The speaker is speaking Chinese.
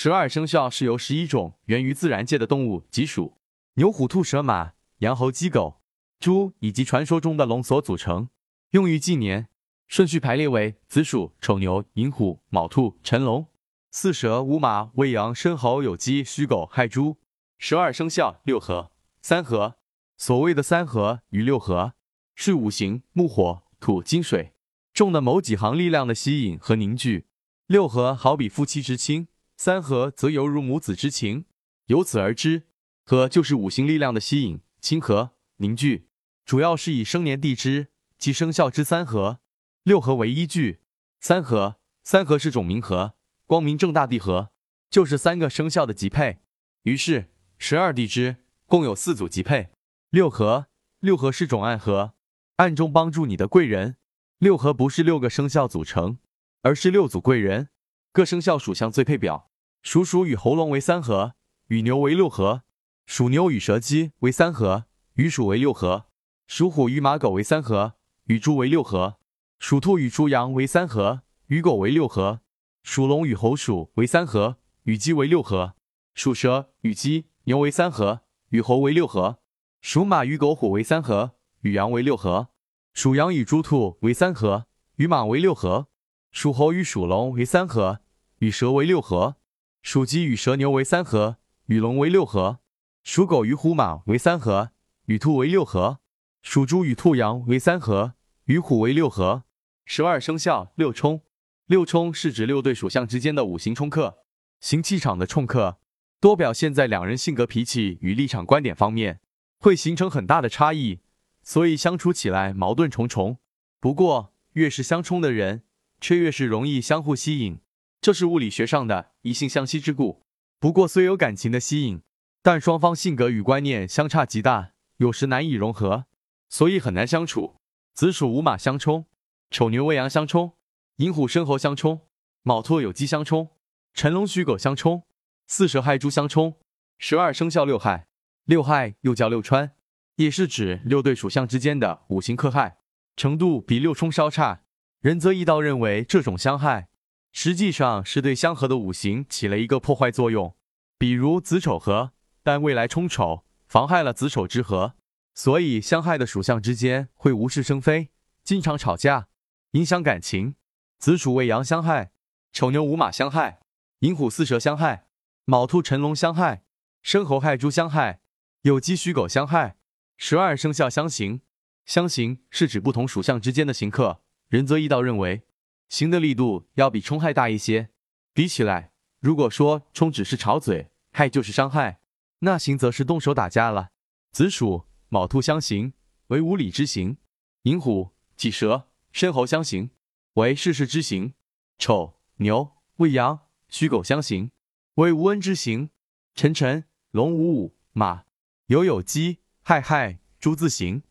十二生肖是由十一种源于自然界的动物，及属牛、虎、兔、蛇、马、羊、猴、鸡、狗、猪以及传说中的龙所组成，用于纪年。顺序排列为子鼠、丑牛、寅虎、卯兔、辰龙、巳蛇、午马、未羊、申猴、酉鸡、戌狗、亥猪。十二生肖六合、三合。所谓的三合与六合，是五行木、火、土、金、水中的某几行力量的吸引和凝聚。六合好比夫妻之亲，三合则犹如母子之情。由此而知，合就是五行力量的吸引、亲和、凝聚，主要是以生年地支及生肖之三合。六合为依据，三合三合是种名合，光明正大地合，就是三个生肖的吉配。于是十二地支共有四组吉配。六合六合是种暗合，暗中帮助你的贵人。六合不是六个生肖组成，而是六组贵人，各生肖属相最配表。属鼠与猴龙为三合，与牛为六合；属牛与蛇鸡为三合，与鼠为六合；属虎与马狗为三合，与猪为六合。属兔与猪羊为三合，与狗为六合；属龙与猴鼠为三合，与鸡为六合；属蛇与鸡牛为三合，与猴为六合；属马与狗虎为三合，与羊为六合；属羊与猪兔为三合，与马为六合；属猴与属龙为三合，与蛇为六合；属鸡与蛇牛为三合，与龙为六合；属狗与虎马为三合，与兔为六合；属猪与兔羊为三合，与虎为六合。十二生肖六冲，六冲是指六对属相之间的五行冲克，行气场的冲克，多表现在两人性格、脾气与立场、观点方面，会形成很大的差异，所以相处起来矛盾重重。不过，越是相冲的人，却越是容易相互吸引，这是物理学上的异性相吸之故。不过，虽有感情的吸引，但双方性格与观念相差极大，有时难以融合，所以很难相处。子鼠午马相冲。丑牛未羊相冲，寅虎申猴相冲，卯兔酉鸡相冲，辰龙戌狗相冲，巳蛇亥猪相冲。十二生肖六害，六害又叫六穿，也是指六对属相之间的五行克害程度比六冲稍差。仁则一道认为这种相害实际上是对相合的五行起了一个破坏作用，比如子丑合，但未来冲丑，妨害了子丑之合，所以相害的属相之间会无事生非，经常吵架。影响感情，子鼠未羊相害，丑牛午马相害，寅虎巳蛇相害，卯兔辰龙相害，申猴亥猪相害，酉鸡戌狗相害。十二生肖相刑，相刑是指不同属相之间的刑克。仁则易道认为，刑的力度要比冲害大一些。比起来，如果说冲只是吵嘴，害就是伤害，那刑则是动手打架了。子鼠卯兔相刑为无礼之刑，寅虎己蛇。申猴相刑为世事之刑，丑牛未羊戌狗相刑为无恩之刑，辰辰龙午午马酉酉鸡亥亥猪自刑。